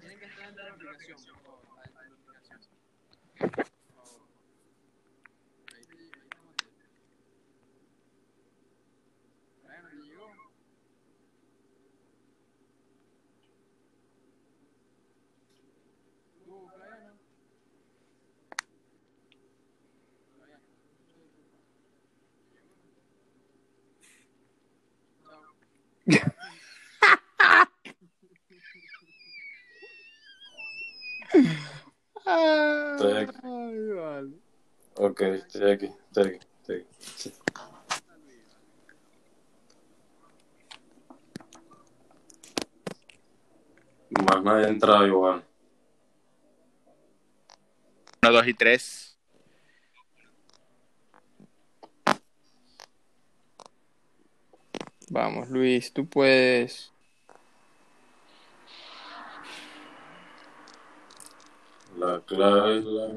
Tienen que estar de la aplicación, por favor. Adentro de la aplicación. Por favor. Ahí te, ahí te mandé. Brian, ¿te llegó? ¿Tú, Brian? Brian, Chao. Estoy aquí. Ay, vale. Ok, estoy aquí, estoy aquí, estoy aquí. Sí. Más nadie ha entrado igual. 1, 2 y 3. Vamos, Luis, tú puedes. La clave es la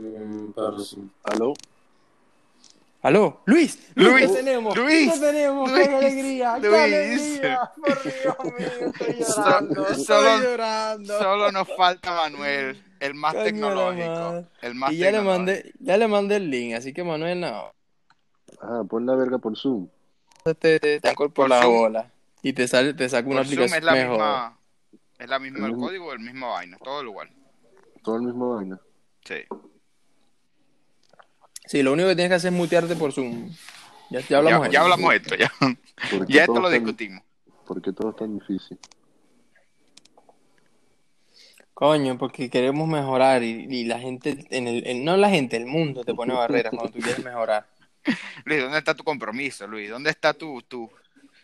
persona. ¿Aló? ¿Aló? ¡Luis! Luis, ¡Lo tenemos! Luis, ¡Lo tenemos! Luis, ¡Qué alegría! ¡Qué Luis. alegría! ¡Por Dios mío! Estoy llorando. So- Estoy solo- llorando. Solo nos falta Manuel, el más Coño tecnológico. El más Y ya le mandé, ya le mandé el link, así que Manuel no. Ah, pon la verga por Zoom. Te, te, te por Por la Zoom. bola. Y te sale, te saca una Por Zoom aplicación es la mejor. misma, es la misma El el mismo- código, el mismo vaina, todo igual. Todo el mismo vaina. Sí. Sí, lo único que tienes que hacer es mutearte por Zoom. Ya, ya hablamos ya, de ya hablamos de esto, ya. ¿Por qué Ya esto lo tan- discutimos. ¿Por qué todo es tan difícil? Coño, porque queremos mejorar y, y la gente, en el, en- no la gente, el mundo te pone barreras cuando tú quieres mejorar. Luis, ¿dónde está tu compromiso, Luis? ¿Dónde está tu, tu...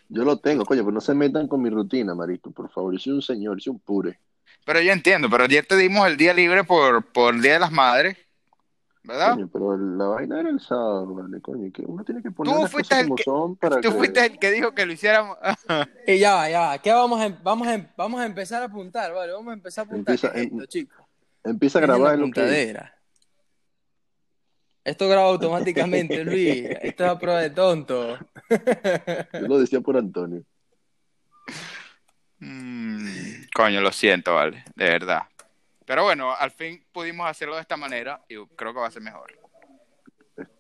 Yo lo tengo, coño, pero no se metan con mi rutina, marico, por favor. Yo soy un señor, soy un pure. Pero yo entiendo, pero ayer te dimos el día libre por, por el Día de las Madres, ¿verdad? Coño, pero la vaina era el sábado, vale, coño, que uno tiene que poner Tú las cosas el como que- son para Tú que... fuiste el que dijo que lo hiciéramos. Y ya va, ya va. ¿Qué vamos a, em- vamos a, em- vamos a empezar a apuntar? Vale, vamos a empezar a apuntar. Empieza- ¿Qué es esto, em- chicos? Empieza a grabar lo que... Esto graba automáticamente, Luis. Esto es a prueba de tonto. Yo lo decía por Antonio. Mm, coño, lo siento, vale, de verdad. Pero bueno, al fin pudimos hacerlo de esta manera y creo que va a ser mejor.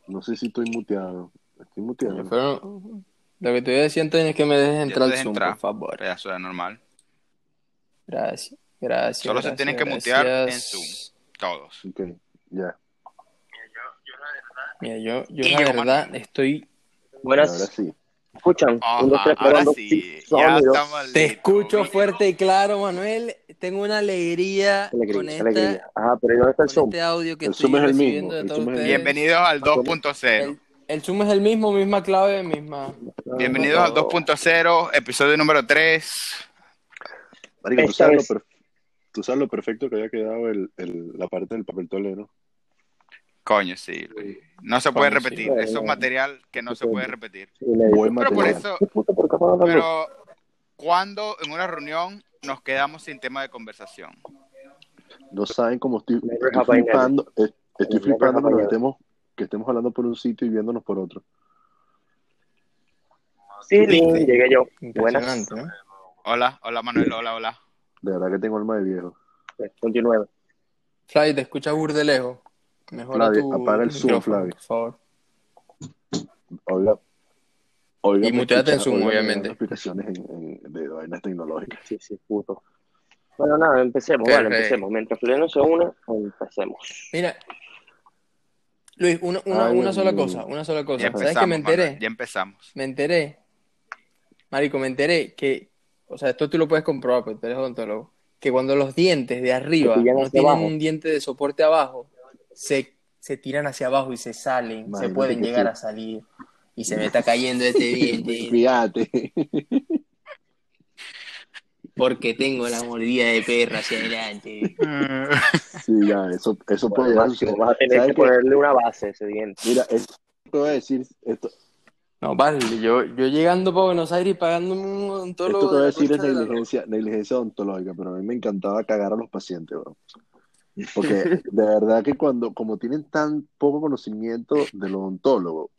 No sé si estoy muteado. Estoy muteado. Pero lo que te voy a decir, Antonio, es que me dejes entrar al Zoom, entrar. por favor. Ya eso es normal. Gracias, gracias. Solo se tienen que mutear en. Zoom. Todos. Ok, ya. Mira, yo, yo la yo, verdad estoy. Ahora Buenas. sí. ¿Escuchan? Un, dos, Ajá, tres, ahora probando. sí, Sí, ya estamos Te escucho fuerte y claro, Manuel. Tengo una alegría, Alegría, con, esta, alegría. Ajá, pero ¿y dónde está el con Zoom? este audio que El estoy Zoom es el recibiendo mismo, de el Zoom es. Bienvenidos al 2.0. El, el Zoom es el mismo, misma clave, misma. Bienvenidos al 2.0, episodio número 3. Marico, tú sabes, lo tú sabes lo perfecto que había quedado el, el- la parte del papel tolero. Coño, sí. Luis. No se puede Coño, sí. repetir. Eso es material que no se puede repetir. Sí, Pero por material. eso, pero cuando en una reunión nos quedamos sin tema de conversación. No saben cómo estoy, flipando. eh, Estoy flipando ever. estemos, que estemos hablando por un sitio y viéndonos por otro. Sí, llegué yo. Buenas. ¿no? Hola, hola Manuel, hola, hola. De verdad que tengo alma de viejo. Continúe. Flavio, te escuchas burde lejos. Mejora Flavio, tu, apaga el Zoom, Flavio. por favor. Oiga, oiga, Y me muteate en Zoom, obviamente. explicaciones en, en- de vainas tecnológicas. Sí, sí, puto. Bueno, nada, empecemos, vale, empecemos. Mientras Juliano se une, empecemos. Mira, Luis, una, una, Ay, una sola cosa, una sola cosa. ¿Sabes empezamos, qué me enteré? Ya empezamos. Me enteré, Marico, me enteré que, o sea, esto tú lo puedes comprobar, porque tú eres odontólogo, que cuando los dientes de arriba no tienen abajo. un diente de soporte abajo, se, se tiran hacia abajo y se salen, se pueden llegar sí. a salir. Y se me está cayendo este diente Fíjate. porque tengo la mordida de perro hacia adelante. Sí, ya, eso, eso puede Bueno, llegar vas a tener ¿Sabes que ponerle una base a ese diente. Mira, esto te voy a decir, esto, No, vale, yo, yo llegando para Buenos Aires y pagándome un odontólogo esto te voy a decir es concha de la negligencia, negligencia odontológica, pero a mí me encantaba cagar a los pacientes, bro. Porque de verdad que cuando, como tienen tan poco conocimiento del odontólogo,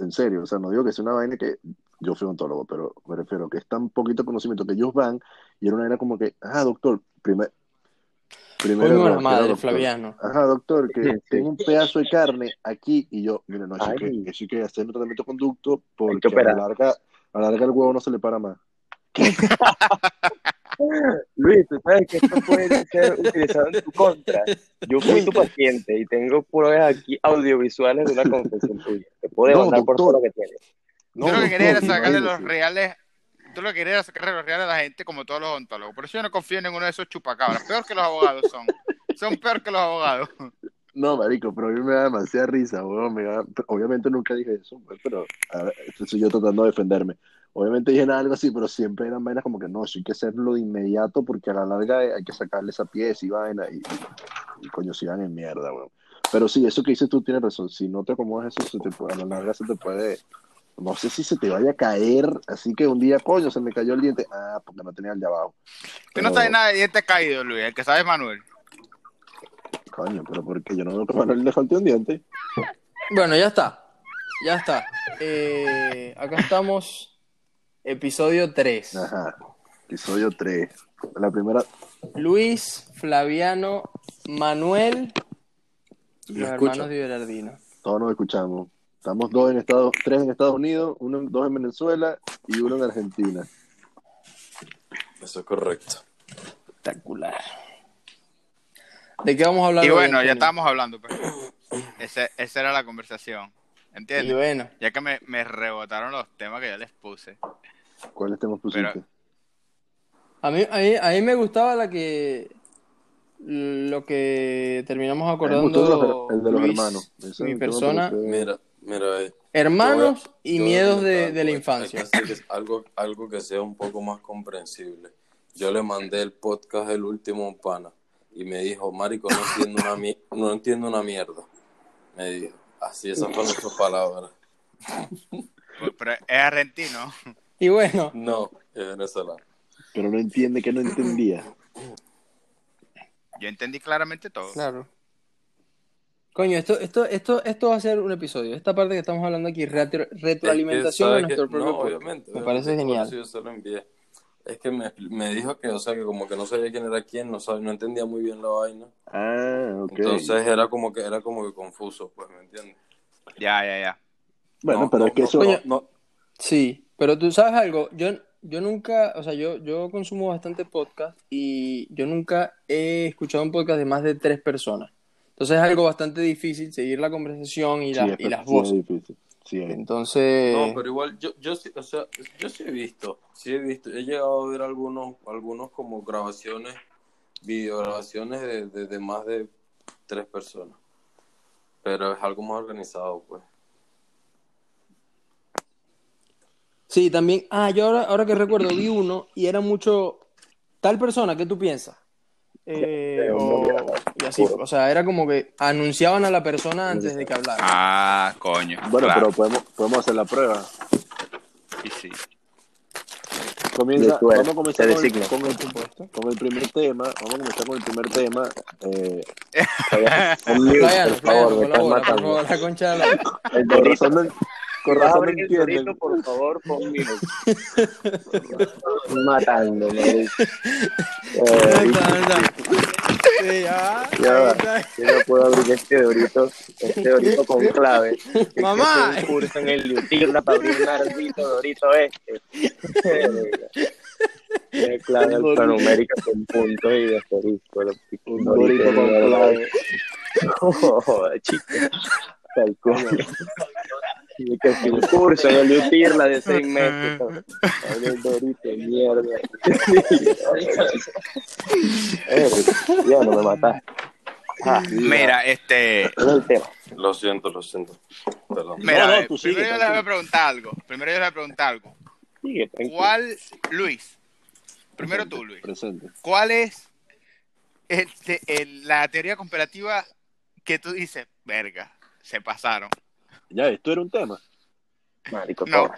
en serio, o sea, no digo que sea una vaina que yo fui odontólogo, pero me refiero que es tan poquito conocimiento que ellos van y era una vaina como que, ah, doctor, primer, primero. Error, madre, doctor. Flaviano. Ajá, doctor, que Sí, sí. tengo un pedazo de carne aquí y yo, mire, no, eso que, eso que hacer un tratamiento conducto porque que a la larga, a la larga el huevo no se le para más. Luis, tú sabes que esto puede ser utilizado en tu contra. Yo fui tu paciente y tengo pruebas aquí audiovisuales de una confesión tuya. Te puedo No, demandar por todo lo que tienes. No, tú lo que querías era sacarle los reales. Tú lo que querías era sacarle los reales a la gente como todos los odontólogos. Por eso yo no confío en ninguno de esos chupacabras. Peor que los abogados son. Son peor que los abogados. No, marico, pero a mí me da demasiada risa, weón, me da- Obviamente nunca dije eso, pues, pero a ver, esto soy yo tratando de defenderme. Obviamente dije algo así, pero siempre eran vainas como que no, eso hay que hacerlo de inmediato porque a la larga hay que sacarle esa pieza y vaina y, y coño, si van en mierda, weón. Pero sí, eso que dices tú tienes razón. Si no te acomodas eso, se te puede- a la larga se te puede, no sé si se te vaya a caer, así que un día, coño, se me cayó el diente. Ah, porque no tenía el de abajo. Tú no sabes nada de dientes caídos, Luis. El que sabe es Manuel. Coño, pero porque yo no veo que Manuel le falté un diente. Bueno, ya está. Ya está. Eh, acá estamos. Episodio 3. Ajá. Episodio 3. La primera, Luis, Flaviano, Manuel y Lo los hermanos de Berardino. todos nos escuchamos. Estamos dos en Estados, tres en Estados Unidos, uno, dos en Venezuela y uno en Argentina. Eso es correcto. Espectacular. ¿De qué vamos a hablar Y hoy, bueno, ya estábamos hablando. Pues. Ese, esa era la conversación. Y ¿Entiendes? bueno, Ya que me, me rebotaron los temas que ya les puse. ¿Cuáles temas pusiste? Pero- a mí, a mí, a mí me gustaba la que. Lo que terminamos acordando. el de los Luis, hermanos. Ese mi persona. Mira, mira, eh, Hermanos a- y miedos de, de la hay- infancia. que algo, algo que sea un poco más comprensible. Yo le mandé el podcast del último pana y me dijo, Marico, no entiendo una, mi- no entiendo una mierda. Me dijo, así esas fueron sus palabras. Pero es argentino. Y bueno, No, es venezolano. Pero no entiende que no entendía. Yo entendí claramente todo. claro. Coño, esto, esto, esto, esto va a ser un episodio. Esta parte que estamos hablando aquí, retro- retroalimentación de Es que, nuestro ¿sabe qué? propio No, podcast. obviamente. Me obviamente, parece genial. eso yo se lo envié. Es que me, me dijo que, o sea, que como que no sabía quién era quién, no, sabe, no entendía muy bien la vaina. Ah, ok. Entonces era como que era como que confuso, pues, ¿me entiendes? Ya, ya, ya. bueno, No, pero no, es que no, eso... No, Sí, pero tú sabes algo, yo, yo nunca, o sea, yo, yo consumo bastante podcast y yo nunca he escuchado un podcast de más de tres personas. Entonces es algo bastante difícil seguir la conversación y, sí, la- es- y las sí voces. es difícil. Sí, es. Entonces, No, pero igual yo, yo sí, o sea, yo sí he visto, sí he visto, he llegado a ver algunos, algunos como grabaciones, videograbaciones de, de, de más de tres personas. Pero es algo más organizado, pues. sí, también, ah, yo ahora, ahora que recuerdo, vi uno y era mucho tal persona, ¿qué tú piensas? Eh, o, y así, o sea, era como que anunciaban a la persona antes de que hablara. Ah, coño. Bueno, claro. pero podemos, podemos hacer la prueba. Y sí. Comienza, vamos a comenzar con el, con, el, con el primer tema. Vamos a comenzar con el primer tema. Eh, por favor, Flaviano, me están colabora, por matando. favor, la concha de la... El. Con razón abrir el entienden. dorito, por favor, mute. Matando, marico. Eh. Sí, ya, Ya. Yo no puedo abrir este dorito, este dorito con clave. Mamá. es un curso en el Lutirla para abrir un ardito dorito este. Tiene clave alfanumérica con puntos y de asterisco. Un dorito con clave. Joder, chico. Tal cual. Tiene que hacer un curso en el Lutirla de seis meses. ¿no? Abre el dorito, mierda. Eh, ya no me mataste. Ah, Mira, este. el. Lo siento, lo siento. Perdón. Mira, no, eh, tú sigue, primero yo les voy a preguntar algo. Primero yo les voy a preguntar algo. Sigue. ¿Cuál, Luis? Primero tú, Luis. Presente. ¿Cuál es este, el- la teoría comparativa que tú dices, verga, se pasaron? Ya, esto era un tema. Marico, No.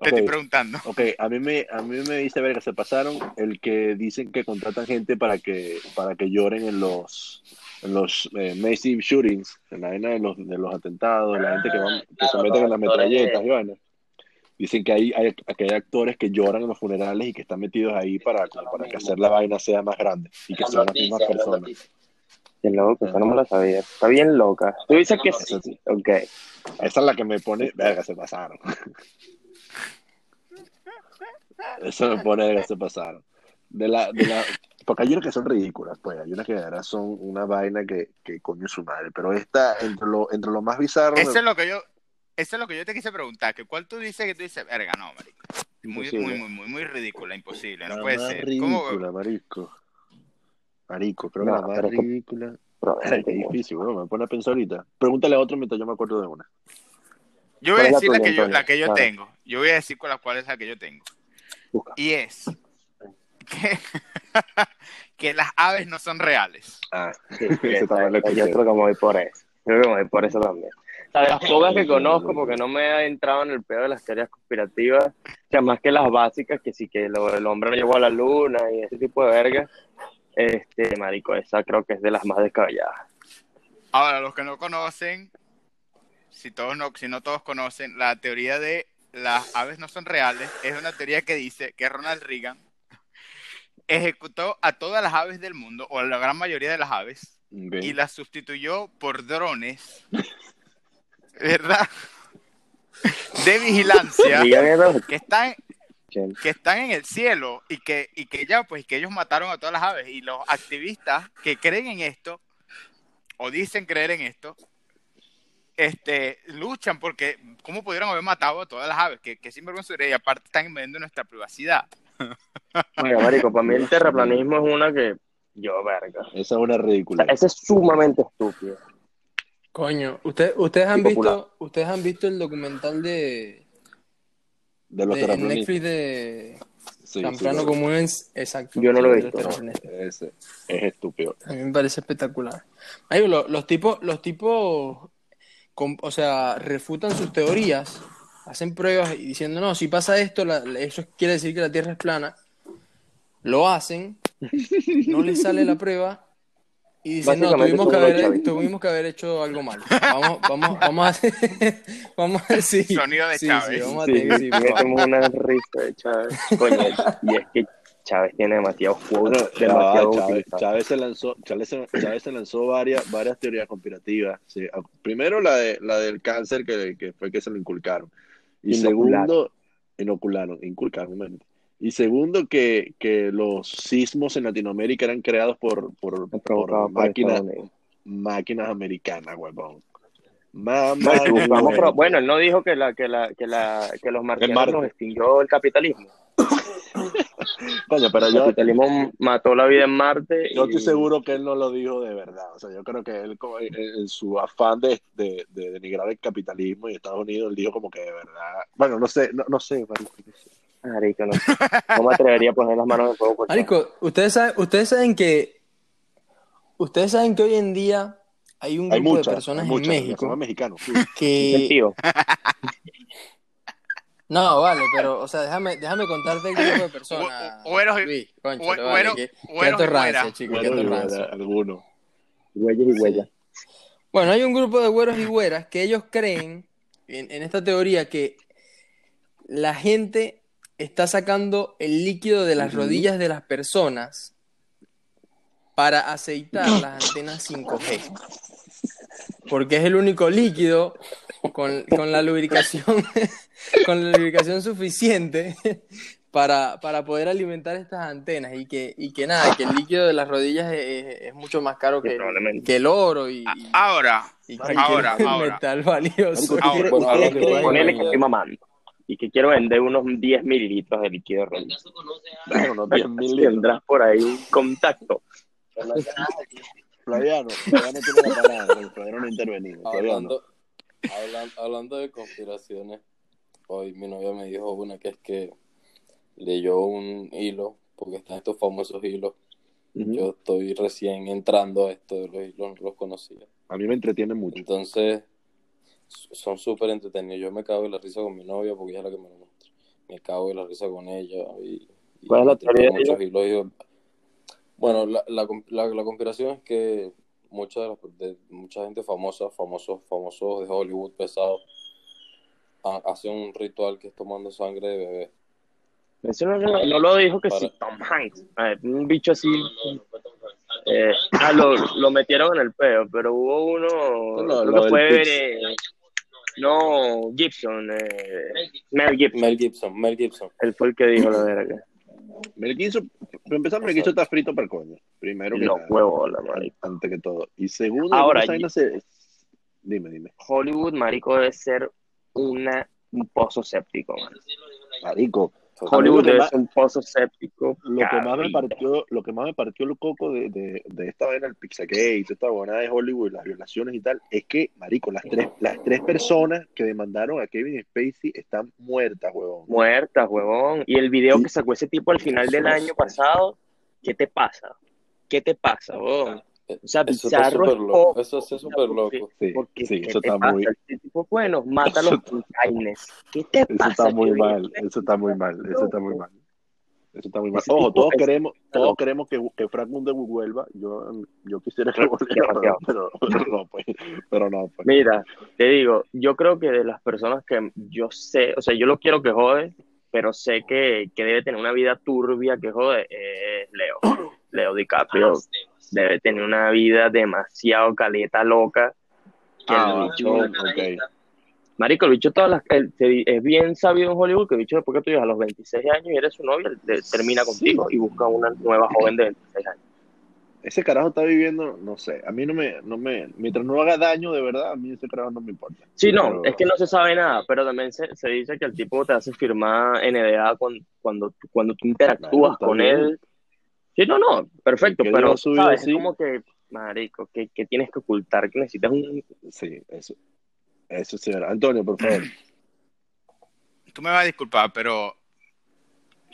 Te estoy preguntando. Ok, a mí me, a mí me dice ver que se pasaron el que dicen que contratan gente para que, para que lloren en los, en los eh, massive shootings, en la vaina de los, de los atentados, la gente que, van, que se meten en las metralletas, y vaina. Dicen que hay, hay, que hay actores que lloran en los funerales y que están metidos ahí para, para que hacer la vaina sea más grande y que sean las mismas personas. Qué loco, eso no me lo sabía. Está bien loca. Tú dices que sí. Ok. Esa es la que me pone, verga, se pasaron. Eso me pone, verga, se pasaron. De la, de la, porque hay unas que son ridículas, pues, hay unas que de verdad son una vaina que, que coño su madre, pero esta, entre lo, entre lo más bizarro, Eso es lo que yo, eso es lo que yo te quise preguntar, que cuál tú dices que tú dices, verga, no, marico. Muy, muy, muy, muy, muy ridícula, imposible, no la puede más ser. ridícula, ¿Cómo? marico. Marico, creo No, que la más pero es que- ridícula. Difícil, weón, me pone a pensar ahorita. Pregúntale a otro mientras yo me acuerdo de una. Yo voy ¿Cuál a la decir la tuya, que yo, la que yo Claro. tengo. Yo voy a decir con la cual es la que yo tengo. Busca. Y es que, que las aves no son reales. Ah, Sí, ese también lo yo creo que me voy por eso. Yo creo que me voy por eso también. O sea, de las pocas que conozco, porque no me he entrado en el pedo de las teorías conspirativas, o sea, más que las básicas, que sí que lo- el hombre no llegó a la luna y ese tipo de verga, este, marico, esa creo que es de las más descabelladas. Ahora, los que no conocen, si todos no, si no todos conocen, la teoría de las aves no son reales es una teoría que dice que Ronald Reagan ejecutó a todas las aves del mundo, o a la gran mayoría de las aves, y las sustituyó por drones, ¿verdad? De vigilancia que están Que están en el cielo y que y que ya pues que ellos mataron a todas las aves y los activistas que creen en esto o dicen creer en esto este luchan porque cómo pudieron haber matado a todas las aves que, que sinvergüenza y aparte están invadiendo nuestra privacidad Oiga, marico, para mí el terraplanismo es una que yo, verga. Esa es una O ridícula. sea, ese es sumamente estúpido. Coño, ¿usted- ustedes han visto, ustedes han visto el documental de, De los de terraplanistas. Netflix de Sí, Temprano sí, como es exacto. Yo no lo he visto, los no. Ese es estúpido. A mí me parece espectacular. Marico, lo- los tipos, los tipos, com- o sea, refutan sus teorías, hacen pruebas y diciendo, no, si pasa esto, la- eso quiere decir que la Tierra es plana. Lo hacen, no les sale la prueba y dicen, no, Básicamente tuvimos que, haber, tuvimos que haber hecho algo mal. Vamos, vamos, vamos a hacer, vamos a sí, Sonido de sí, Chávez. Sí, vamos a Sí, tener una risa de Chávez. Coño, y es que Chávez tiene demasiado va, demasiado Chávez. Chávez se lanzó, Chávez se, Chávez se lanzó varias, varias teorías conspirativas. sí. Primero la de la del cáncer que, que fue que se lo inculcaron. Y Inocularon. segundo, inocularon, inculcaron, mente. Y segundo, que, que los sismos en Latinoamérica eran creados por, por, máquinas, máquinas americanas, huevón. Mamá, No, pro- bueno, él no dijo que, la, que, la, que, la, que los marcianos nos extinguió el capitalismo. Coño, pero El yo, capitalismo mató la vida en Marte. Yo y- estoy seguro que él no lo dijo de verdad. O sea, yo creo que él, como en, su afán de, de, de denigrar el capitalismo y Estados Unidos, él dijo como que de verdad. Bueno, no sé, no, no sé, marico, no sé. Marico, no, no me atrevería a poner las manos en fuego por. Marico, ustedes saben, ustedes saben que ustedes saben que hoy en día hay un Hay grupo muchas, de personas hay en muchas, México somos mexicanos. sí. ¿En que no, vale, pero o sea, déjame, déjame contarte el grupo de personas. Güe- güeros y- Luis, concha, güe- vale, güero- que- que güeros y atorrancia, güeras. chico, Bueno, que y atorrancia. bueno, algunos. Huellas y huellas. Bueno, hay un grupo de güeros y güeras que ellos creen en, en esta teoría que la gente está sacando el líquido de las rodillas de las personas para aceitar las antenas 5G. Porque es el único líquido con, con la lubricación con la lubricación suficiente para, para poder alimentar estas antenas y que, y que nada, que el líquido de las rodillas es, es- es mucho más caro que, que el oro y, Ahora, y ahora, ahora. metal valioso. Marico, ¿tú Ah, quieres- bueno, ahora que estoy mamando. Y que quiero vender unos 10 mililitros de líquido de rodillas. Bueno, unos 10 mil libras. Tendrás por ahí un contacto. Flaviano, Flaviano tiene la palabra, Flaviano no ha intervenido. Flaviano. Hablando, hablan- hablando de conspiraciones, hoy mi novia me dijo una que es que leyó un hilo, porque están estos famosos hilos. Yo estoy recién entrando a esto de los hilos, no los conocía. A mí me entretiene mucho. Entonces, son súper entretenidos. Yo me cago de la risa con mi novia porque ella es la que me lo muestra. Me cago de la risa con ella. Y, y ¿Cuál es la teoría muchos hilos. Bueno, la, la, la, la conspiración es que mucha, de de- mucha gente famosa, famosos, famosos de Hollywood pesados, ha- hacen un ritual que es tomando sangre de bebé. Eso no, no- no lo dijo que Para- sí, Tom Hanks. Ver, un bicho así. eh, ah, lo, lo metieron en el peo, pero hubo uno. Lo- creo lo que fue. No, Gibson. Eh, Mel Gibson. Mel Gibson, Mel Gibson. Él fue el que dijo la verga. Mel Gibson, para empezar, Mel Gibson está frito para el coño. Primero que Los nada, huevos, la marico. antes que todo. Y segundo, Ahora, esa vaina se- dime, dime. Hollywood, marico, debe ser una, un pozo séptico, man. Marico, Hollywood ser un pozo séptico. lo que más me partió, lo que más me partió el coco de, de, de esta vaina, el Pizzagate, esta buena de Hollywood, las violaciones y tal, es que, marico, las tres, las tres personas que demandaron a Kevin Spacey están muertas, huevón. Muertas, huevón. Y el video Sí. que sacó ese tipo al final del año pasado, ¿qué te pasa? ¿Qué te pasa, huevón? O sea, Eso está Pizarro es súper loco. poco, Eso está súper loco. Sí, Porque, sí, ¿qué eso está pasa? muy, Este tipo, bueno, mata los. ¿Qué te eso pasa? está muy mal, eso está muy mal, eso está muy mal. Eso está muy mal. Ese Ojo, todos es- queremos, todos queremos que, que Frank Underwood vuelva. Yo, yo quisiera que volviera, demasiado. pero, pero no, pues. Pero no, pues. Mira, te digo, yo creo que de las personas que yo sé, o sea, yo lo quiero que jode, pero sé que, que debe tener una vida turbia que jode, es Leo. Leo DiCaprio debe tener una vida demasiado caleta loca. Que el Ah, bicho, ok. Marico, el bicho todas las, el- es bien sabido en Hollywood que el bicho después que tú llegas a los 26 años y eres su novia, él termina contigo y busca una nueva joven de 26 años. Ese carajo está viviendo, no sé, a mí no me, no me, mientras no haga daño de verdad, a mí ese carajo no me importa. Sí, no, es que no se sabe nada, pero también se, se dice que el tipo te hace firmar NDA cuando, cuando, tú- cuando tú interactúas con bien. él. Sí, no, no, perfecto, Que pero sabes, así. es como que, marico, que, que tienes que ocultar, que necesitas un... Sí, eso. Eso sí, Antonio, por favor. Tú me vas a disculpar, pero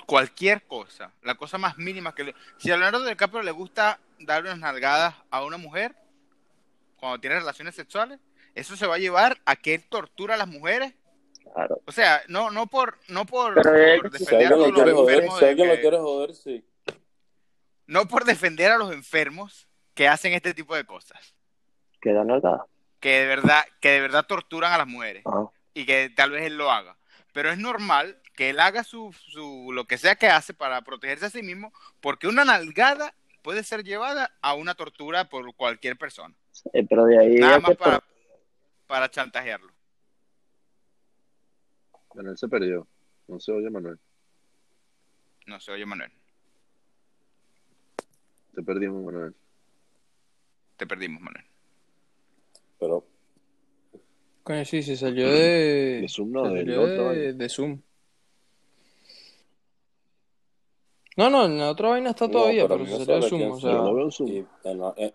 cualquier cosa, la cosa más mínima que le... Si a Leonardo DiCaprio le gusta darle unas nalgadas a una mujer cuando tiene relaciones sexuales, eso se va a llevar a que él tortura a las mujeres. Claro, O sea, no, no por, no por, es por que defender a lo los joder, enfermos alguien lo que- quiere joder, sí. no por defender a los enfermos que hacen este tipo de cosas, que da nada. que de verdad, que de verdad torturan a las mujeres. Ah, y que tal vez él lo haga. Pero es normal que él haga su, su lo que sea que hace para protegerse a sí mismo, porque una nalgada puede ser llevada a una tortura por cualquier persona. eh, pero de ahí Nada más por- para, para chantajearlo. Manuel se perdió. No se oye, Manuel. No sé, oye Manuel, Te perdimos, Manuel. te perdimos, Manuel. Pero Coño, sí, se salió de. De Zoom, no, se otro, de, de Zoom. No, no, en la otra vaina está no, todavía, pero pero mí se me salió de sale Zoom. O Yo lo sea, veo en Zoom. Y en, en,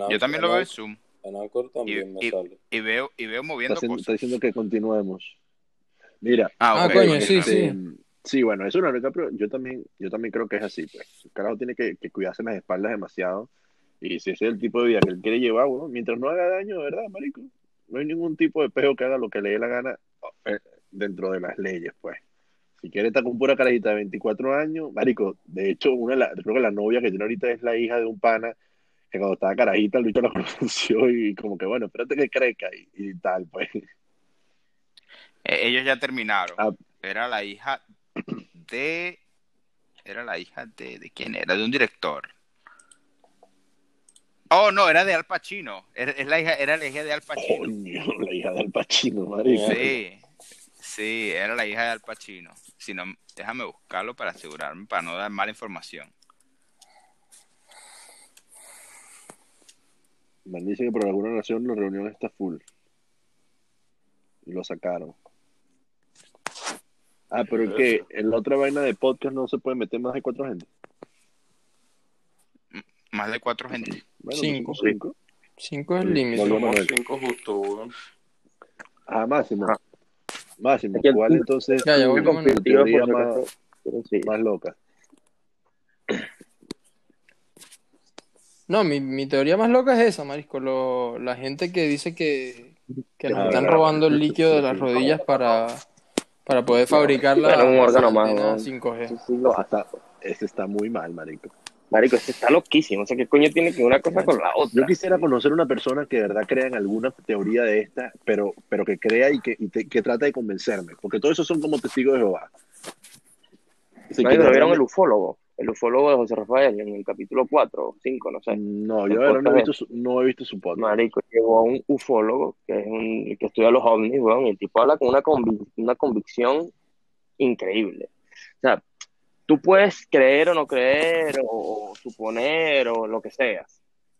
en, Yo también lo veo en Zoom En Anchor también me y- sale. y veo y veo Está, moviendo haciendo- cosas. está diciendo que continuemos. Mira, Ah, Ah, coño, sí, sí. sí, bueno, eso no es DiCaprio. Yo también, yo también creo que es así, pues. El carajo tiene que, que cuidarse las espaldas demasiado. Y si ese es el tipo de vida que él quiere llevar, bueno, mientras no haga daño, de verdad, marico. No hay ningún tipo de peo que haga lo que le dé la gana eh, dentro de las leyes, pues. Si quiere estar con pura carajita de 24 años, marico, de hecho, una de la- creo que la novia que tiene ahorita es la hija de un pana que cuando estaba carajita el bicho la conoció y como que, bueno, espérate que crezca y, y tal, pues. Eh, ellos ya terminaron. Ah. Era la hija de era la hija de ¿de quién era? De un director. Oh, no, era de Al Pacino. Era, es la hija, era la hija de Al Pacino. Coño, la hija del Pachino, marico. Sí, sí, era la hija de Al Pacino. Si no, déjame buscarlo para asegurarme, para no dar mala información. Man dice que por alguna razón la reunión está full. Y lo sacaron. Ah, pero es que en la otra vaina de podcast no se puede meter más de cuatro gente. Más de cuatro gente. Bueno, Cinco. cinco. cinco es el límite. Somos cinco justo, weón. Ah, Máximo. Ah. Máximo. El- ¿Cuál entonces Ya, ya teoría más, sí. más loca? No, mi, mi teoría más loca es esa, Marisco. Lo, la gente que dice que, que nos Ah, están robando el líquido de las rodillas para, para poder fabricar la Bueno, un órgano más, antena ¿no? 5G. Sí, sí, hace. está, ese está muy mal, marico. Marico, este está loquísimo. O sea, ¿qué coño tiene que una cosa con la otra? Yo quisiera conocer una persona que de verdad crea en alguna teoría de esta, pero, pero que crea y que, y te- que trata de convencerme, porque todos esos son como testigos de Jehová. Que de ¿no vieron verdad el ufólogo? El ufólogo de José Rafael en el capítulo 4 o 5, no sé. No, yo no he visto su, no he visto su podcast. Marico, llegó a un ufólogo que es un que estudia los ovnis, weón, y el tipo habla con una, convic- una convicción increíble. O sea, tú puedes creer o no creer, o, o suponer, o lo que sea,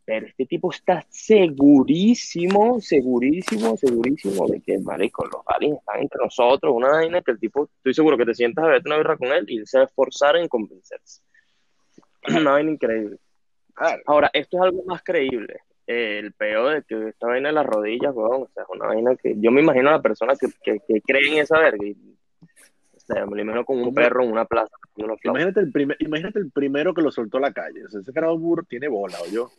pero este tipo está segurísimo, segurísimo, segurísimo de que, marico, los aliens están entre nosotros, una vaina que el tipo, estoy seguro que te sientas a verte una birra con él y él se va a esforzar en convencerse. Una vaina increíble. Ahora, esto es algo más creíble. Eh, el peor de que esta vaina de las rodillas, weón, o sea, es una vaina que yo me imagino a la persona que, que, que cree en esa verga. Y, o sea, me lo imagino con un perro en una plaza. Imagínate el, primer, imagínate el primero que lo soltó a la calle. O sea, ese carajo burro tiene bola, o yo.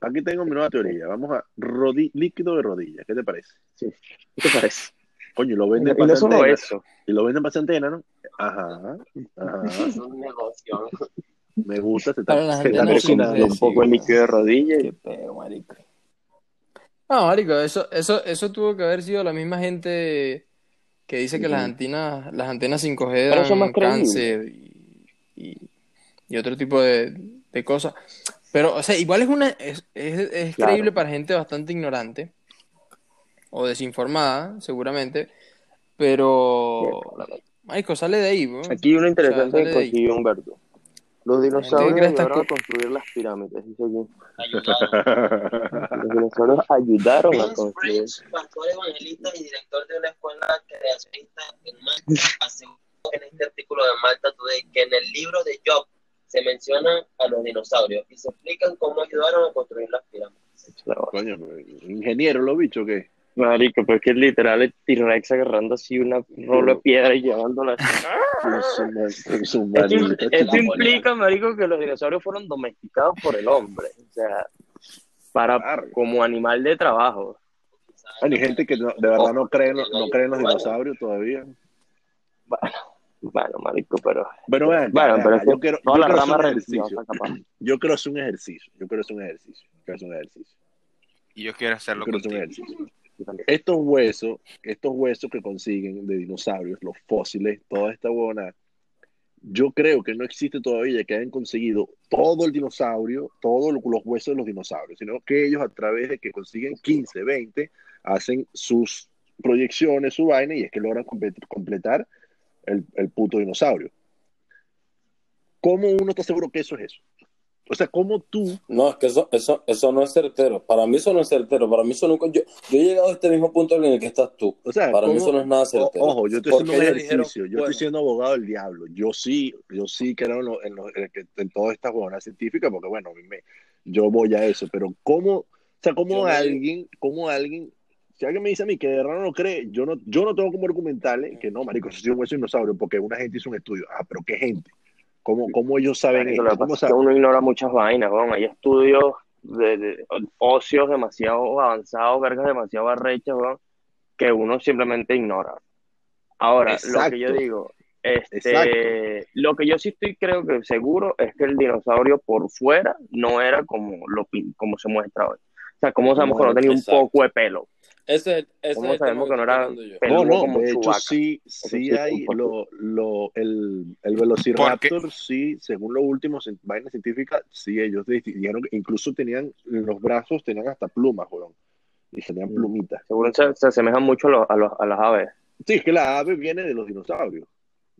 Aquí tengo mi nueva teoría. Vamos a rodi- líquido de rodillas. ¿Qué te parece? Sí. ¿Qué te parece? Coño, y lo venden y no para solo antena. eso. Y lo venden para antena, ¿no? Ajá. Ajá. Es un negocio. Me gusta. Se está, se está cocinando. un poco de líquido de rodilla. y- Qué pedo, marico. No, marico, eso, eso, eso tuvo que haber sido la misma gente que dice que las antenas, las antenas 5G Pero eso es más cáncer y, y- y otro tipo de, de cosas. Pero, o sea, igual es una, es, es, es Claro. creíble para gente bastante ignorante o desinformada, seguramente, pero, marico, sale de ahí, bro. Aquí O sea, interesante ahí. consiguió Humberto. Los dinosaurios ayudaron a co- construir las pirámides. dice aquí. Los dinosaurios ayudaron a construir. Prince, pastor evangelista y director de una escuela creacionista en Malta, aseguró en este artículo de Malta Today que en el libro de Job se mencionan a los dinosaurios y se explican cómo ayudaron a construir las pirámides. Coño, ingeniero, ¿lo bicho qué? Marico, pero es que literal el T-Rex agarrando así una rola de piedra y llevándola así. Esto, esto implica, marico, que los dinosaurios fueron domesticados por el hombre. O sea, para Claro. como animal de trabajo. Hay gente que no- de verdad no cree, en los- no cree en los dinosaurios todavía. Bueno, bueno, marico, pero... Bueno, vean, Bueno, vean, pero es yo quiero, toda yo la quiero hacer un ejercicio. Yo quiero hacer un ejercicio. Yo quiero hacer un ejercicio. Quiero hacer un ejercicio. Y yo quiero Yo hacerlo quiero hacer un ejercicio. Estos huesos, estos huesos que consiguen de dinosaurios, los fósiles, toda esta buena, yo creo que no existe todavía que hayan conseguido todo el dinosaurio, todos los huesos de los dinosaurios, sino que ellos a través de que consiguen 15, 20, hacen sus proyecciones, su vaina, y es que logran comple- completar el, el puto dinosaurio. ¿Cómo uno está seguro que eso es eso? O sea, ¿cómo tú No, es que eso, eso, eso no es certero. Para mí eso no es certero. Para mí eso nunca... Yo, yo he llegado a este mismo punto en el que estás tú. O sea, Para mí ¿cómo- eso no es nada o- certero. ojo, yo estoy haciendo un ellos dijeron, ejercicio, yo bueno, estoy siendo abogado del diablo. Yo sí, yo sí creo en, lo- en, lo- en en todas estas huevonas científicas, porque bueno, mí me- yo voy a eso, pero ¿cómo, o sea, cómo Yo alguien, cómo alguien, si alguien me dice a mí que de verdad no lo cree, yo no, yo no tengo como argumentarle que no, marico, eso sí es un hueso dinosaurio, porque una gente hizo un estudio. Ah, pero ¿qué gente? ¿Cómo, cómo ellos saben esto? lo que ¿Cómo pasa es que saben? uno ignora muchas vainas, weón. Hay estudios de, de ocios demasiado avanzados, vergas demasiado arrechas, weón, que uno simplemente ignora. Ahora, lo que yo digo, este, Exacto. lo que yo sí estoy creo que seguro es que el dinosaurio por fuera no era como lo pin- como se muestra hoy. O sea, ¿cómo sabemos que no tenía un poco de pelo? Ese, es- ese ¿Cómo es el sabemos que no era peludo No, no, como de hecho Chewbacca? sí, sí sí hay lo, lo, el, el Velociraptor, sí, según los últimos cien- vainas científicas, sí, ellos di- dijeron que incluso tenían, los brazos tenían hasta plumas, weón, y tenían Mm. plumitas. Seguro se, se asemejan mucho a, los- a, los- a las aves. Sí, es que la ave viene de los dinosaurios.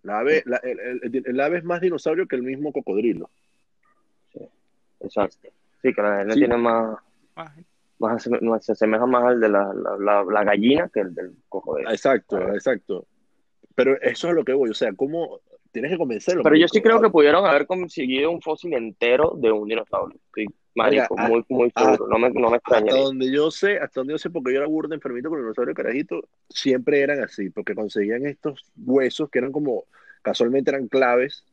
La ave, la- el, el- el ave es más dinosaurio que el mismo cocodrilo. Exacto. Sí, que la Sí. tiene más, Ah, más, se asemeja más al de la, la, la, la gallina que el del cocodrilo. Exacto, Ah. exacto. Pero eso es lo que voy, o sea, ¿cómo tienes que convencerlo? Pero yo sí creo que pudieron haber conseguido un fósil entero de un dinosaurio. Sí, marico, Oiga, muy, muy ah, seguro. No me, no me Hasta extrañaría. donde yo sé, hasta donde yo sé, porque yo era burda enfermito con el dinosaurio carajito, siempre eran así, porque conseguían estos huesos que eran como, casualmente eran claves,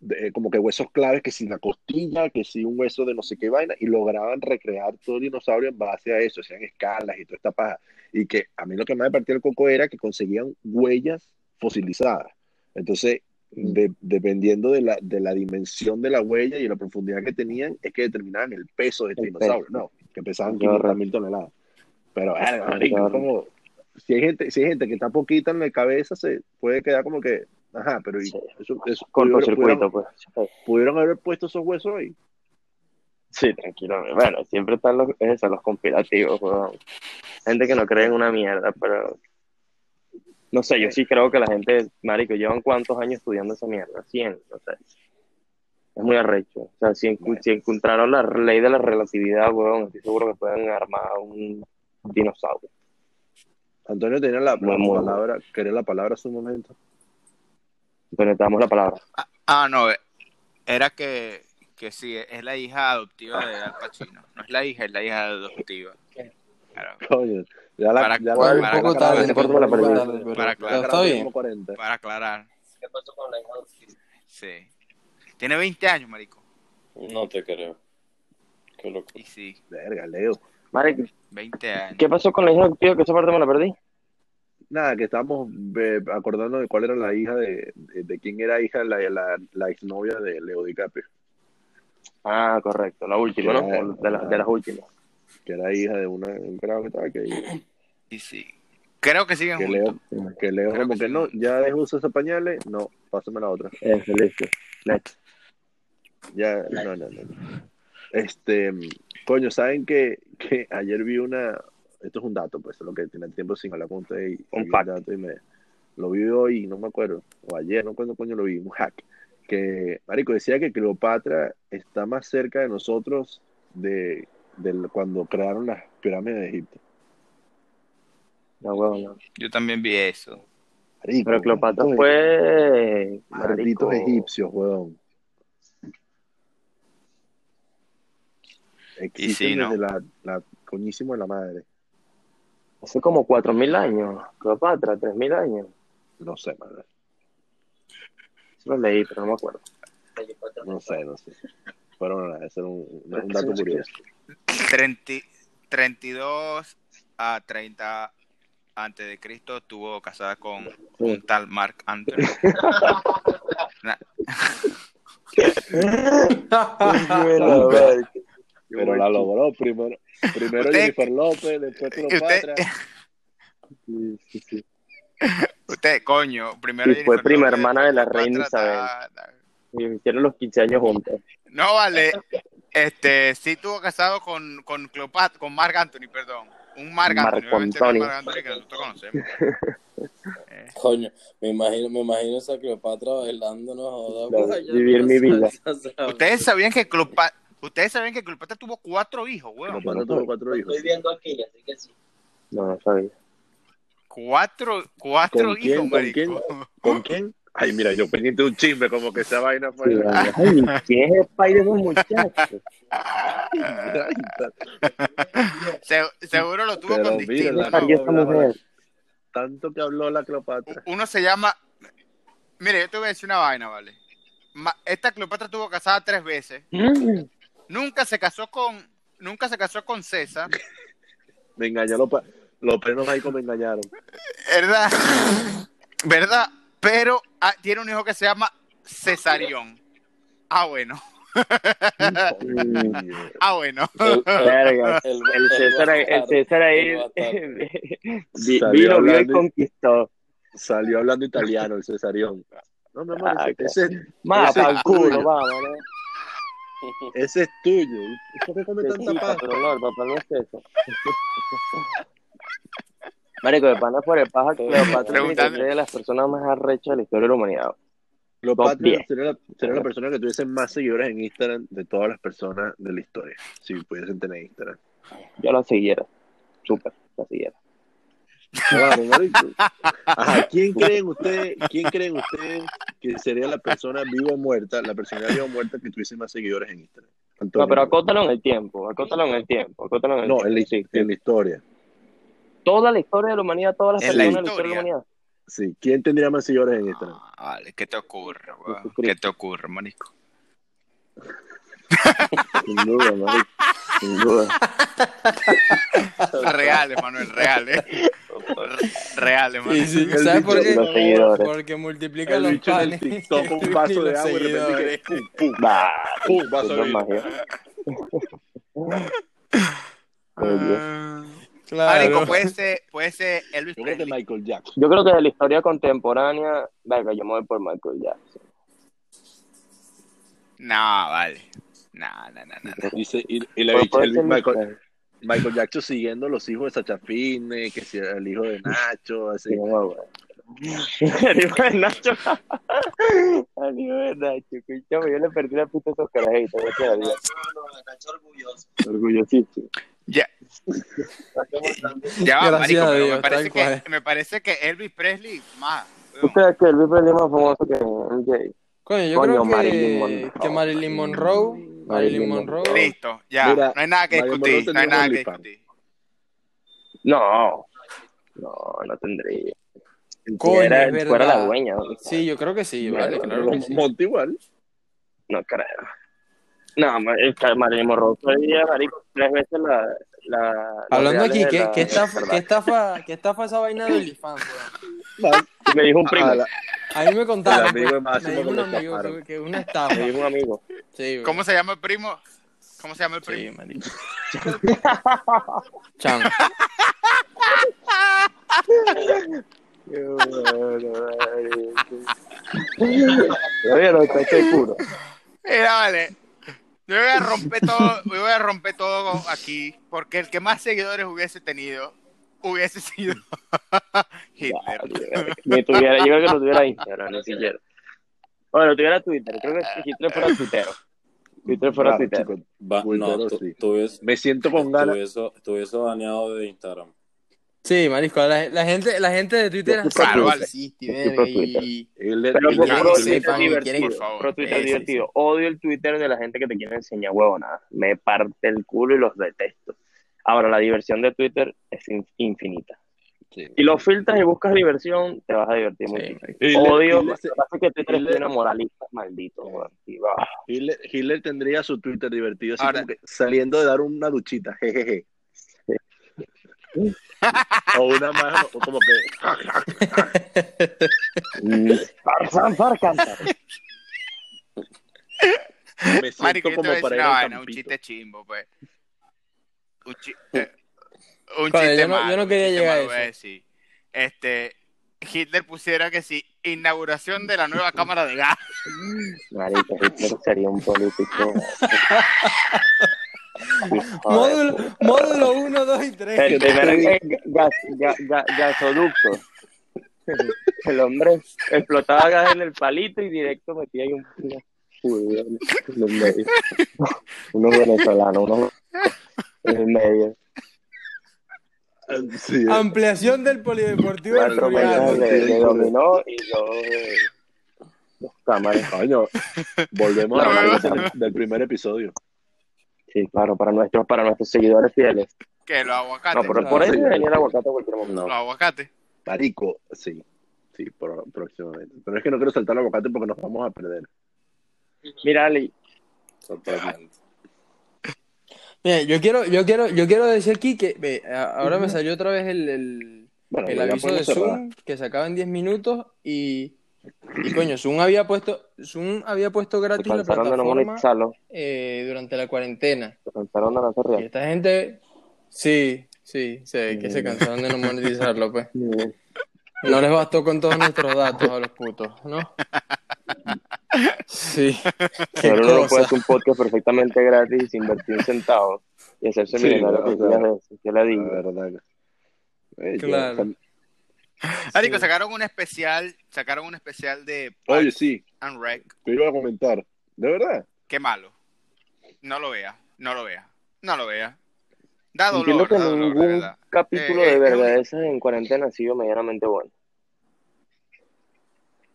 de- como que huesos claves, que si la costilla, que si un hueso de no sé qué vaina, y lograban recrear todo el dinosaurio en base a eso, hacían escalas y toda esta paja. Y que a mí lo que más me partía el coco era que conseguían huellas fosilizadas. Entonces, de- dependiendo de la, de la dimensión de la huella y la profundidad que tenían, es que determinaban el peso de este El dinosaurio, peso. ¿no? Que pesaban Qué 500 horror. mil toneladas. Pero, marico, horror. como, si hay gente, si hay gente que está poquita en la cabeza, se puede quedar como que, ajá, pero Sí. eso, eso, Cortocircuito, pues. pudieron haber puesto esos huesos ahí. Sí, tranquilo. Bueno, siempre están los, eso, los conspirativos, weón. Gente que no cree en una mierda, pero... No sé, yo sí creo que la gente, marico, llevan cuántos años estudiando esa mierda, 100, no sé. Es muy arrecho. O sea, si, encu- si encontraron la ley de la relatividad, weón, estoy seguro que pueden armar un dinosaurio. Antonio tenía la, palabra, quería la palabra hace un momento. Pero te damos la palabra. Ah, no, era que, que sí, es la hija adoptiva de Al Pacino. No es la hija, es la hija adoptiva. Claro, Coño, ya la, Para- ya para- la- para- un poco para- tarde, para- un poco para- tarde, pero- para- pero para- está bien. como 40. para aclarar. ¿Qué pasó con la hija adoptiva? Sí. Tiene 20 años, marico. No te creo. Qué loco. Y sí, Verga, Leo. Marico, 20 años. ¿qué pasó con la hija adoptiva? Que esa parte me la perdí. Nada, que estábamos eh, acordando de cuál era la hija de, de, de quién era hija la, la, la exnovia de Leo DiCaprio, Ah, correcto, la última, ¿no? De, las de las últimas. que era hija de una, un carajo que estaba aquí. Y sí. Creo que siguen Que juntos. Leo, que Leo Creo como que no, ya dejó de usar esos pañales, no, pásame la otra. Eso, listo. Next. Ya, no, no, no. no. Este, coño, ¿saben que, que ayer vi una, esto es un dato, pues, es lo que tiene tiempo sin hablar con ustedes y, Un y fact. dato y me, lo vi hoy, no me acuerdo, o ayer, no cuándo coño lo vi, un hack, que, marico, decía que Cleopatra está más cerca de nosotros de, del- cuando crearon las pirámides de Egipto. No, huevo, no. Yo también vi eso. Marico, Pero Cleopatra fue. Malditos marico, egipcios, weón. Existen sí, ¿no? desde la, la coñísimo de la madre. Hace como 4.000 años. Cleopatra, 3.000 años. No sé, madre. Eso lo leí, pero no me acuerdo. No sé, no sé. Pero no, ese era un, un- dato curioso. 30 32 a 30 antes de Cristo estuvo casada con un tal Mark Anthony. Pero la logró primero. Primero Usted- Jennifer López, después Cleopatra. Sí, sí, sí. Usted, coño, primero fue Jennifer prima López, hermana de la reina ta. Y hicieron los 15 años juntos. No vale. Este, sí estuvo casado con, con Cleopatra, con Mark Anthony, perdón. Un Mark Marco Anthony. Marc Anthony que nosotros conocemos. Eh, Coño, me imagino, me imagino esa Cleopatra bailando, no joda. Claro, Vaya, vivir mi vida. Ustedes sabían que Cleopatra, ustedes sabían que Cleopatra tuvo cuatro hijos, weón. Cleopatra tuvo cuatro hijos. estoy viendo aquí, así que sí. No, no sabía. Cuatro, cuatro ¿Con quién? hijos, ¿Con quién? ¿Con quién? Ay, mira, yo pendiente un chisme, como que esa vaina fue. Sí. Ay, ¿quién es el padre de esos muchachos? Ay, Se- seguro lo tuvo Pero con mira, distinto, la- ¿no? Tanto que habló la Cleopatra. Uno se llama. Mire, yo te voy a decir una vaina, ¿vale? Ma- Esta Cleopatra estuvo casada tres veces. Mm. Nunca se casó con. Nunca se casó con César. Me engañó los, pa- los penos ahí me engañaron. ¿Verdad? ¿Verdad? Pero ah, tiene un hijo que se llama Cesarión. Ah, bueno. Ah, bueno. El, Verga. el- César, ahí- el César vino, vio y conquistó. Salió hablando italiano el Cesarión. No, mi amor, Ah, ese, ese, Ese culo, vamos, ¿no? Ese es tuyo. ¿Y ¿Por qué come tanta pasta? el papá no es eso. Marico, de pana por el paja, Cleopatra que Preguntando. ser de las personas más arrechas de la historia de la humanidad. Cleopatra Top 10. sería la, sería la persona que tuviese más seguidores en Instagram de todas las personas de la historia. Si pudiesen tener Instagram. Yo la siguiera. Súper, la siguiera. Claro, marico. Ajá, ¿quién creen ustedes, quién creen ustedes que sería la persona viva o muerta, la persona viva o muerta que tuviese más seguidores en Instagram? Antonio. No, pero acótalo en el tiempo, acótalo en el tiempo, acótalo en el No, tiempo. en la, Sí, en la historia. Toda la historia de la humanidad, todas las la personas de la historia de la humanidad. Sí, ¿quién tendría más seguidores en Instagram? Ah, vale, ¿qué te ocurre, weón? ¿Qué te ocurre, manico? Sin duda, marico. Sin duda. Reales, Manuel, reales. Reales, man. Sí, sí. El ¿Sabes por qué? los seguidores. Porque multiplica El los bicho panes. TikTok un vaso de agua y de repente que pum, pum, Bah, pum, vaso de. Marico, Claro. puede ser, puede ser Elvis Yo creo que. Michael Jackson. Yo creo que de la historia contemporánea, venga, yo me voy por Michael Jackson. No, vale. No, no, no, no. no. Dice, y, y dice puede el Michael, Michael. Michael Jackson siguiendo los hijos de Sacha Fitness, que si el hijo de Nacho, así. Sí, no. El hijo de Nacho. El hijo de Nacho. Escuchame, yo le perdí la puta a esos carajitos. no, Nacho orgulloso. Orgullosísimo. Ya, ya va, marico, pero Dios, me parece, que, me parece que Elvis Presley más. ¿Tú crees que el Presley es más famoso que MJ? Coño, yo Coño, creo Marilyn Monroe. que Marilyn Monroe, Marilyn Monroe. Listo, ya. Mira, no hay nada que discutir. No hay nada que discutir. No. No, no tendría. Coño, Era- es fuera la dueña. ¿no? Sí, yo creo que sí, vale, Bueno, claro que sí. Monte igual. No creo. No, ma- es que Marilyn Monroe marico, tres veces la... la Hablando aquí, ¿qué, la- qué estafa, qué estafa, qué estafa esa vaina de OnlyFans? Me dijo un primo, A la- A mí me contaron, El amigo de Máximo me dijo que un amigo que, que es una estafa. me dijo un amigo. Sí. ¿Cómo se llama el primo? ¿Cómo se llama el Sí, primo? marico. Chamo. Qué bueno. Oye, no, está puro. Mira, vale. Yo voy a romper todo, yo voy a romper todo aquí, porque el que más seguidores hubiese tenido hubiese sido Hitler. Ni tuviera, yo creo que no tuviera Instagram, ni siquiera. Bueno, tuviera Twitter, creo que si Hitler fuera tuitero. Twitter fuera Claro, Va- no, Me siento con ganas. tuviese- tuviese baneado de Instagram. Sí, marisco, la, la gente, la gente de Twitter es así, Twitter. sí, Twitter. y- Pero por Twitter Twitter sí, divertido. Odio el Twitter de la gente que te quiere enseñar huevonadas. Me parte el culo y los detesto. Ahora, la diversión de Twitter es in- infinita. Sí. Si lo filtras y buscas diversión, te vas a divertir Sí, mucho. Odio, lo que pasa es que Twitter es Hitler- una moralista maldito. Hitler, Hitler tendría su Twitter divertido, así Ahora- como que saliendo de dar una duchita, jejeje. o una más, o como que. Tarzán para cantar. Me siento como para ir vaina, un chiste chimbo, pues. Un, chi- eh, un chiste yo no- yo malo, no un quería llegar a malo, voy eso. decir. Este, Hitler pusiera que sí, inauguración de la nueva cámara de gas. Marico, Hitler sería un político. Módulo, módulo 1, 2 y 3. El primer eh, gas, ga- ga- gasoducto. El hombre explotaba gas en el palito y directo metía ahí un medio. Unos venezolanos, unos el medio. Sí, Ampliación del polideportivo del Floriano. de dominó y dos, eh, cámaras. coño, volvemos a no, del, del primer episodio. Sí, claro, para nuestros, para nuestros seguidores fieles. Que los aguacates. No, por, por ahí sí. venía el aguacate a cualquier momento. No. Los aguacates. Marico, sí, sí, próximamente. Pero es que no quiero saltar el aguacate porque nos vamos a perder. Mira, Ali, Totalmente. Mira, yo quiero, yo quiero, yo quiero decir aquí que ve, a- ahora me salió otra vez el, el, Bueno, el aviso de. Zoom que se acaba en 10 minutos y, y coño, Zoom había puesto, Zoom había puesto gratis la no plataforma monetizarlo. eh, durante la cuarentena. No Y esta gente, sí, sí, sé que se cansaron de no monetizarlo, pues. No les bastó con todos nuestros datos a los putos, ¿no? Sí, Pero uno no puede hacer un podcast perfectamente gratis y sin invertir un centavo y hacerse Sí, millonario o por sea, días de eso. ¿Qué le La digo? verdad. Eh, yo- Claro. Marico, Sí. sacaron un especial, sacaron un especial de Oye, Parks sí, and Rec. te iba a comentar. ¿De verdad? Qué malo. No lo vea, no lo vea, no lo vea. Da dolor, Entiendo que da dolor, ningún verdad. capítulo Eh, de es verga un- de esas en cuarentena ha sido medianamente bueno.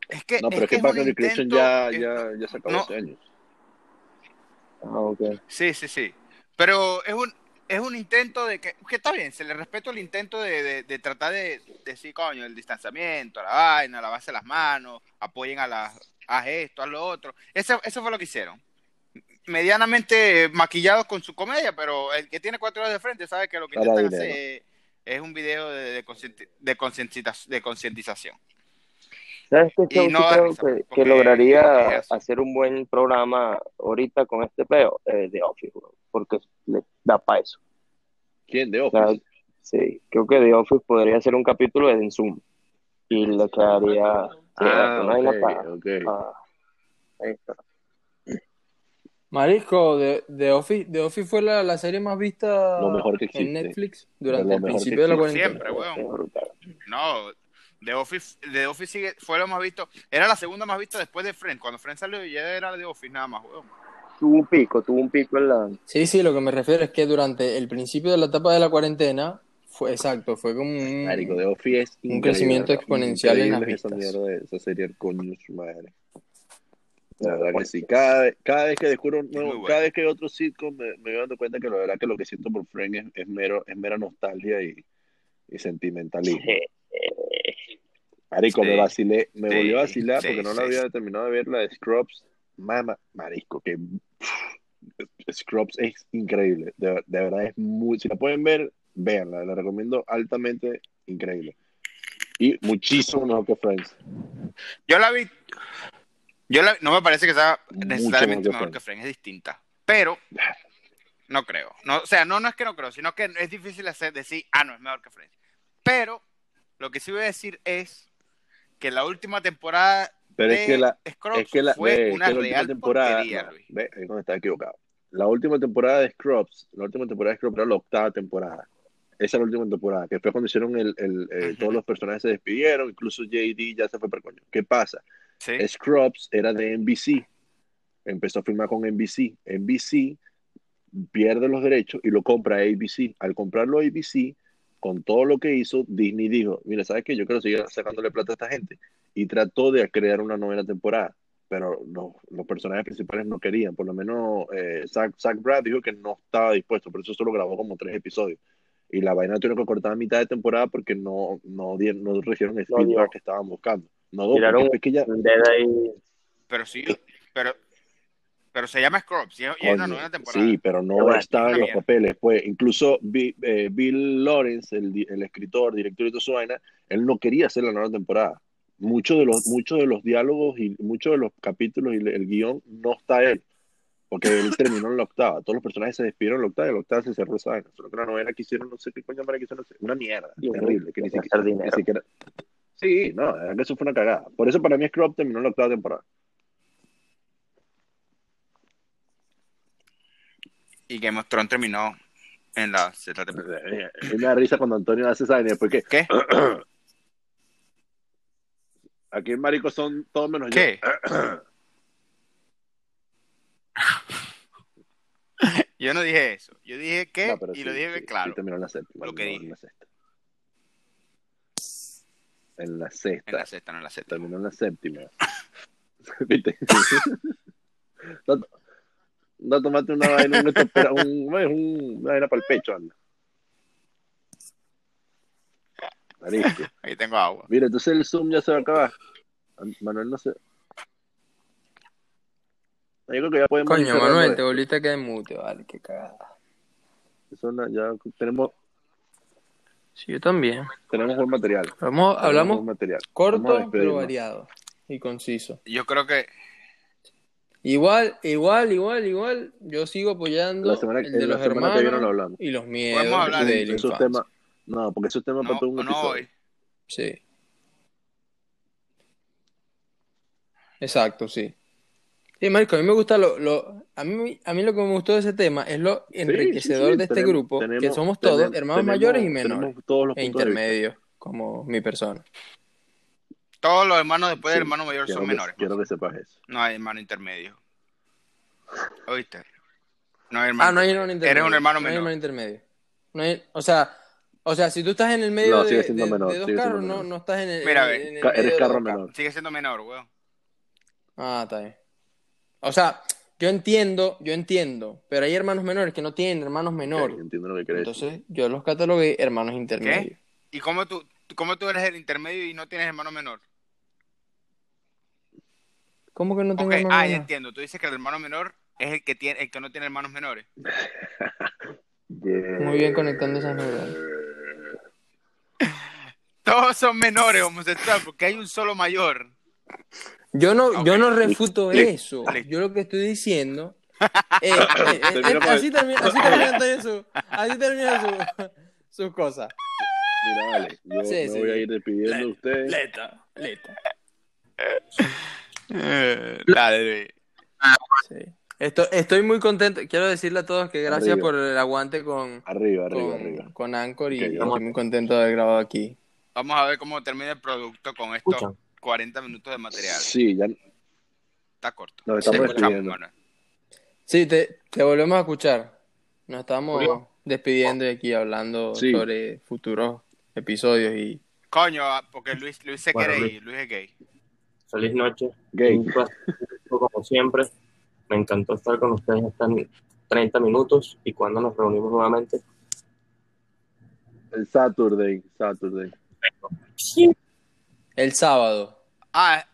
Es que, No, pero es que es Park un and Recreation ya, ya, ya se acabó no. hace años. Ah, ok. Sí, sí, sí. Pero es un, es un intento de que, que está bien, se le respeto el intento de, de, de tratar de decir, coño, el distanciamiento, la vaina, lavarse las manos, apoyen a las, haz esto, haz lo otro. Eso, eso fue lo que hicieron. Medianamente maquillados con su comedia, pero el que tiene cuatro horas de frente sabe que lo que intentan hacer es un video de, de concientización. ¿Sabes qué show no sí da creo risa, que, lograría es hacer un buen programa ahorita con este peo? Eh, The Office, porque le da para eso. ¿Quién? De O sea, Office. sí, creo que The Office podría hacer un capítulo en Zoom y le quedaría sí, Ah, ahí está. Marisco, The, The Office, The Office fue la, la serie más vista Lo mejor que en. Netflix Lo durante el principio de la cuarentena. Siempre, weón. brutal. No, The Office, The Office sigue, fue lo más visto. Era la segunda más vista después de Friends. Cuando Friends salió ya era The Office nada más, weón. Tuvo un pico, tuvo un pico en la... Sí, sí, lo que me refiero es que durante el principio de la etapa de la cuarentena, fue exacto, fue como un... Marico, de Office es Un crecimiento exponencial en las Increíble esa vistas. mierda, de- esa serie, coño, su madre. La verdad que sí. Cada, vez- cada vez que descubro un nuevo, bueno. cada vez que hay otro sitcom me, me voy dando cuenta que la verdad que lo que siento por Friends es, es mero, es mera nostalgia y, y sentimentalismo. Marico, Sí. me vacilé, me Sí, volvió a vacilar sí, porque no la había terminado de ver la de Scrubs. Mama, marisco, que Scrubs es increíble. De, de verdad es muy. Si la pueden ver, véanla. La recomiendo altamente increíble. Y muchísimo mejor que Friends. Yo la vi. Yo la, no me parece que sea necesariamente mejor que Friends, es distinta. Pero no creo. No, o sea, no, no es que no creo, sino que es difícil hacer, decir, ah, no, es mejor que Friends. Pero lo que sí voy a decir es que la última temporada Pero de es que la, Scrubs es que la, fue ve, una que la última real temporada. no, Luis. ve, es donde estaba equivocado. La última temporada de Scrubs, la última temporada de Scrubs era la octava temporada. Esa es la última temporada, que fue cuando hicieron el, el, eh, todos los personajes se despidieron, incluso JD ya se fue para coño. ¿Qué pasa? Sí. Scrubs era de NBC. Empezó a filmar con NBC. NBC pierde los derechos y lo compra ABC. Al comprarlo ABC, con todo lo que hizo, Disney dijo, mira, ¿sabes qué? Yo quiero seguir sacándole plata a esta gente. Y trató de crear una novena temporada. Pero los, los personajes principales no querían. Por lo menos eh, Zach, Zach Braff dijo que no estaba dispuesto. Por eso solo grabó como tres episodios. Y la vaina tuvieron que cortar a mitad de temporada porque no, no, dieron, no recibieron el No feedback que estaban buscando. No, Tiraron es que ya, un dedo ahí. Pero sí, pero, pero se llama Scrubs y es y es una nueva temporada. Sí, pero no bueno, estaba en una los papeles. Pues incluso eh, Bill Lawrence, el, escritor, director de toda su vaina, él no quería hacer la nueva temporada. Muchos de los, muchos de los diálogos y muchos de los capítulos y el guion no está él, porque él terminó en la octava. Todos los personajes se despidieron en la octava y en la octava se cerró esa vaina. Solo que la novela que hicieron, no sé qué coño madre que hicieron, una mierda, Sí, terrible, que ni siquiera, ni siquiera- Sí, no, eso fue una cagada. Por eso para mí Scrub terminó en la octava temporada. Y Game of Thrones terminó en la sexta temporada. Me da risa cuando Antonio hace esa vaina, después que ¿Qué? Aquí en Marico son todos menos ¿Qué? yo. Yo no dije eso. Yo dije que, No, y sí, lo dije sí, claro. sí terminó en la séptima. Lo que dije. En la sexta. En la En sexta. la sexta, no en la sexta. Terminó en la séptima. ¿Viste? no, no tomate una vaina, un, un, un- una vaina para el pecho, anda. Marisco. Ahí tengo agua. Mira, entonces el Zoom ya se va a acabar. Manuel no sé. Yo creo que ya podemos Coño, Manuel, te volviste a quedar mute, vale, qué cagada. Eso na- ya tenemos, Sí, yo también. tenemos buen material. Hablamos, buen hablamos material. Vamos a corto, pero variado y conciso. Yo creo que Igual, igual, igual, igual, yo sigo apoyando La semana, el de la los semana que viene lo hermanos hablamos. y los miedos Podemos hablar de, de Esos temas, no, porque esos temas para no, todo un no episodio. hoy. Sí. Exacto, sí. Sí, Marco, a mí me gusta lo, lo a mí a mí lo que me gustó de ese tema es lo enriquecedor Sí, sí, de este tenemos- grupo, que somos todos tenemos- hermanos tenemos- mayores y menores todos los e intermedios, como mi persona. Todos los hermanos después Sí, del hermano mayor son que- menores. Quiero que sepas eso. No hay hermano intermedio. ¿Oíste? No hay hermano. Ah, no hay hermano intermedio. Eres un hermano no hay menor. hermano intermedio. No hay, o sea, o sea, si tú estás en el medio No, de, sigue siendo de- menor, de dos carros, no, menor. no estás en el, Mira, en- ve, en el Ca- medio eres carro carros. menor. Sigue siendo menor, weón. Ah, está bien. O sea, yo entiendo, yo entiendo, pero hay hermanos menores que no tienen hermanos menores. Entiendo lo que decir. Entonces, yo los catalogué hermanos intermedios. ¿Y cómo tú, cómo tú eres el intermedio y no tienes hermano menor? ¿Cómo que no tengo Ok, hermanos ah, entiendo. Tú dices que el hermano menor es el que tiene, el que no tiene hermanos menores. Yeah. Muy bien conectando esas neuronas. todos son menores homosexuales porque hay un solo mayor. Yo no, yo no refuto eso. Yo lo que estoy diciendo. eh, eh, eh, eh, así termina, así termina su, así termina su, sus cosas. Mira, vale, yo Sí, me sí. voy a ir despidiendo de ustedes. Leta, leta. Eh, dale, Luis. Sí. Esto- estoy muy contento. Quiero decirle a todos que gracias Arriba. por el aguante con, Arriba, arriba, con, arriba. con Anchor y estoy muy contento de haber grabado aquí. Vamos a ver cómo termina el producto con estos Escuchan. 40 minutos de material. Sí, ya Está corto. nos Sí, estamos bueno. despidiendo. Manuel. Sí, te, te volvemos a escuchar. Nos estamos despidiendo y aquí hablando Sí. sobre futuros episodios y Coño, ah, porque Luis, Luis se Bueno, quiere Luis. ir, Luis es gay. Feliz noche. Gay. Un placer, como siempre. Me encantó estar con ustedes estos 30 minutos y cuando nos reunimos nuevamente. El Saturday, Saturday. el sábado. Ah,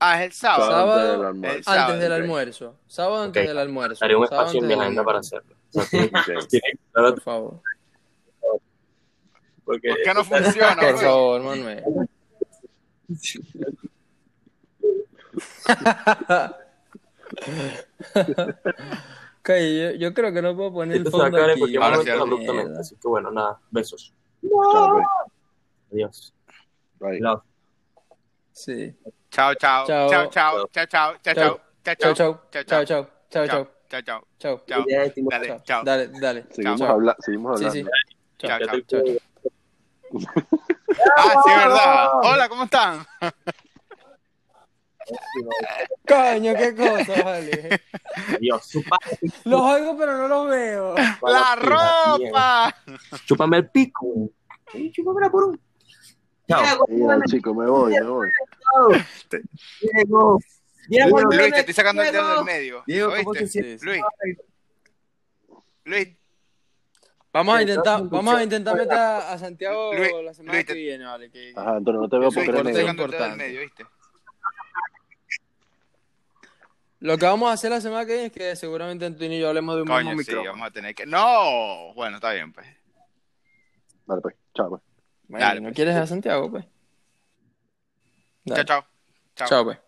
ah, es el sábado. Sábado, Antes del almuerzo. sábado, Antes del almuerzo. Sábado antes Ok. del almuerzo. Haré un Sábado espacio en mi agenda para hacerlo. Por favor. porque- ¿Por qué no funciona? Por favor, Manuel. Ok, yo, yo creo que no puedo poner el Esto se va a fondo aquí. Ahora sí, sí. abruptamente. Así que bueno, nada. Besos. Chao. Adiós. Bye. Love. Sí. Chao, chao. Chao. Chao, chao. Chao, chao. Chao, chao. Chao, Chao, chao. Chao, Chao, chao. chao. Chao, chao. Chao, chao. Chao. Chao. Dale, Dale, chao. Dale, dale. Seguimos, Chao. habla seguimos Sí, hablando. sí. Chao, Ya chao. te cuido. Ah, sí, verdad. Hola, ¿cómo están? Coño, qué cosa, vale. Chupa- Los oigo, pero no los veo. ¡La ropa! Chúpame el pico. Sí, Chúpamela por un. Chao. Mira, chico, me voy, me voy. Diego. Diego, Luis, te estoy sacando el dedo del medio. Diego, ¿cómo te sientes? Luis. Luis, Vamos a intentar, vamos a intentar meter a, Santiago Luis, la semana Luis, que viene, vale. Que, Ajá, Antonio, no te veo porque eres te estoy negro. sacando el dedo del importante. medio, ¿viste? Lo que vamos a hacer la semana que viene es que seguramente Antonio y yo hablemos de un mismo Coño, sí, micrófono. vamos a tener que... ¡No! Bueno, está bien, pues. Vale, pues. Chao, pues. Bueno, Dale, ¿no pues. quieres a Santiago, pues? Chao, Dale. chao. Chao. Chao, pues.